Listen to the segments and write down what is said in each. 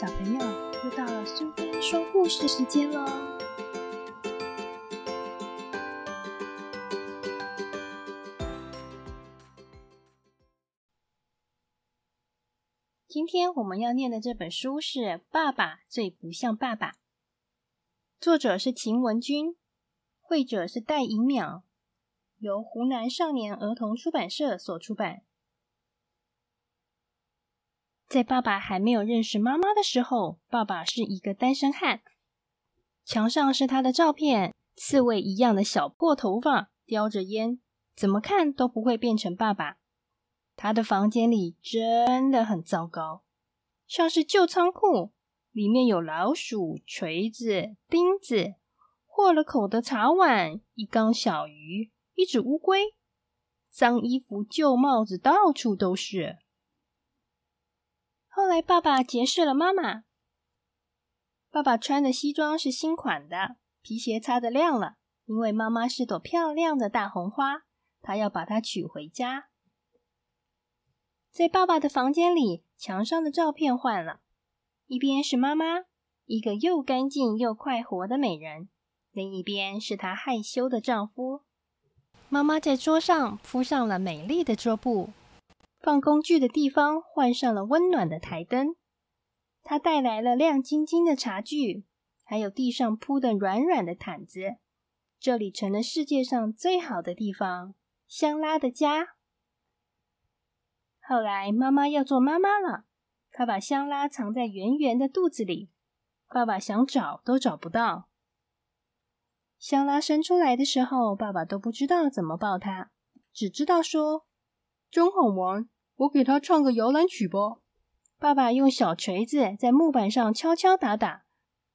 小朋友，又到了苏菲说故事时间喽！今天我们要念的这本书是《爸爸最不像爸爸》，作者是秦文君，绘者是戴颖淼，由湖南少年儿童出版社所出版。在爸爸还没有认识妈妈的时候，爸爸是一个单身汉。墙上是他的照片，刺猬一样的小破头发，叼着烟，怎么看都不会变成爸爸。他的房间里真的很糟糕，像是旧仓库，里面有老鼠、锤子、钉子、破了口的茶碗、一缸小鱼、一只乌龟，脏衣服、旧帽子到处都是。后来，爸爸结识了妈妈。爸爸穿的西装是新款的，皮鞋擦得亮了，因为妈妈是朵漂亮的大红花，他要把它娶回家。在爸爸的房间里，墙上的照片换了，一边是妈妈，一个又干净又快活的美人；另一边是她害羞的丈夫。妈妈在桌上铺上了美丽的桌布。放工具的地方换上了温暖的台灯，他带来了亮晶晶的茶具，还有地上铺的软软的毯子。这里成了世界上最好的地方——香拉的家。后来妈妈要做妈妈了，她把香拉藏在圆圆的肚子里，爸爸想找都找不到。香拉生出来的时候，爸爸都不知道怎么抱她，只知道说。中好玩！我给他唱个摇篮曲吧。爸爸用小锤子在木板上敲敲打打，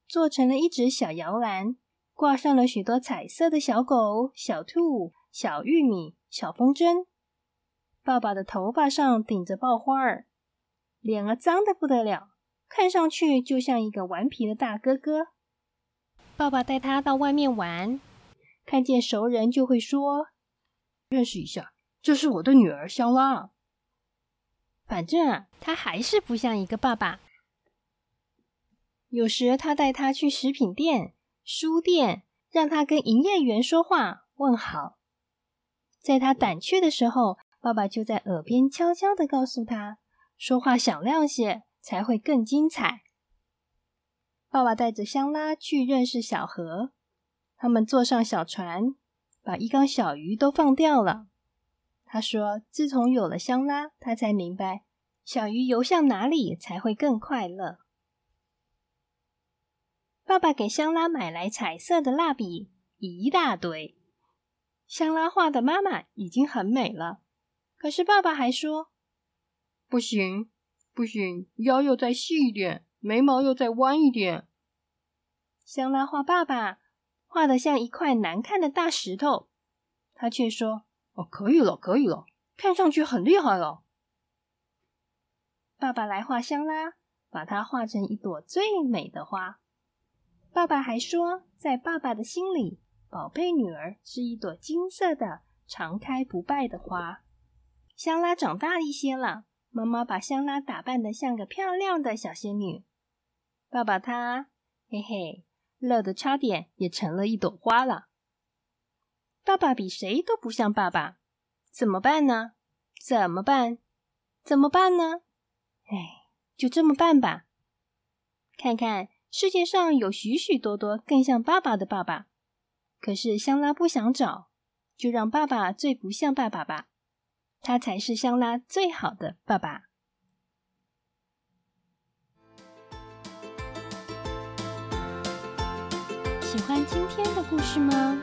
做成了一只小摇篮，挂上了许多彩色的小狗、小兔、小玉米、小风筝。爸爸的头发上顶着爆花儿，脸儿脏的不得了，看上去就像一个顽皮的大哥哥。爸爸带他到外面玩，看见熟人就会说：“认识一下。”这是我的女儿香拉。反正啊，他还是不像一个爸爸。有时他带他去食品店、书店，让他跟营业员说话问好。在他胆怯的时候，爸爸就在耳边悄悄的告诉他：说话响亮些，才会更精彩。爸爸带着香拉去认识小河，他们坐上小船，把一缸小鱼都放掉了。他说：“自从有了香拉，他才明白小鱼游向哪里才会更快乐。”爸爸给香拉买来彩色的蜡笔一大堆。香拉画的妈妈已经很美了，可是爸爸还说：“不行，不行，腰又再细一点，眉毛又再弯一点。”香拉画爸爸画的像一块难看的大石头，他却说。哦，可以了，可以了，看上去很厉害了。爸爸来画香拉，把它画成一朵最美的花。爸爸还说，在爸爸的心里，宝贝女儿是一朵金色的、常开不败的花。香拉长大一些了，妈妈把香拉打扮的像个漂亮的小仙女。爸爸他，嘿嘿，乐得差点也成了一朵花了。爸爸比谁都不像爸爸，怎么办呢？怎么办？怎么办呢？哎，就这么办吧。看看世界上有许许多多更像爸爸的爸爸，可是香拉不想找，就让爸爸最不像爸爸吧。他才是香拉最好的爸爸。喜欢今天的故事吗？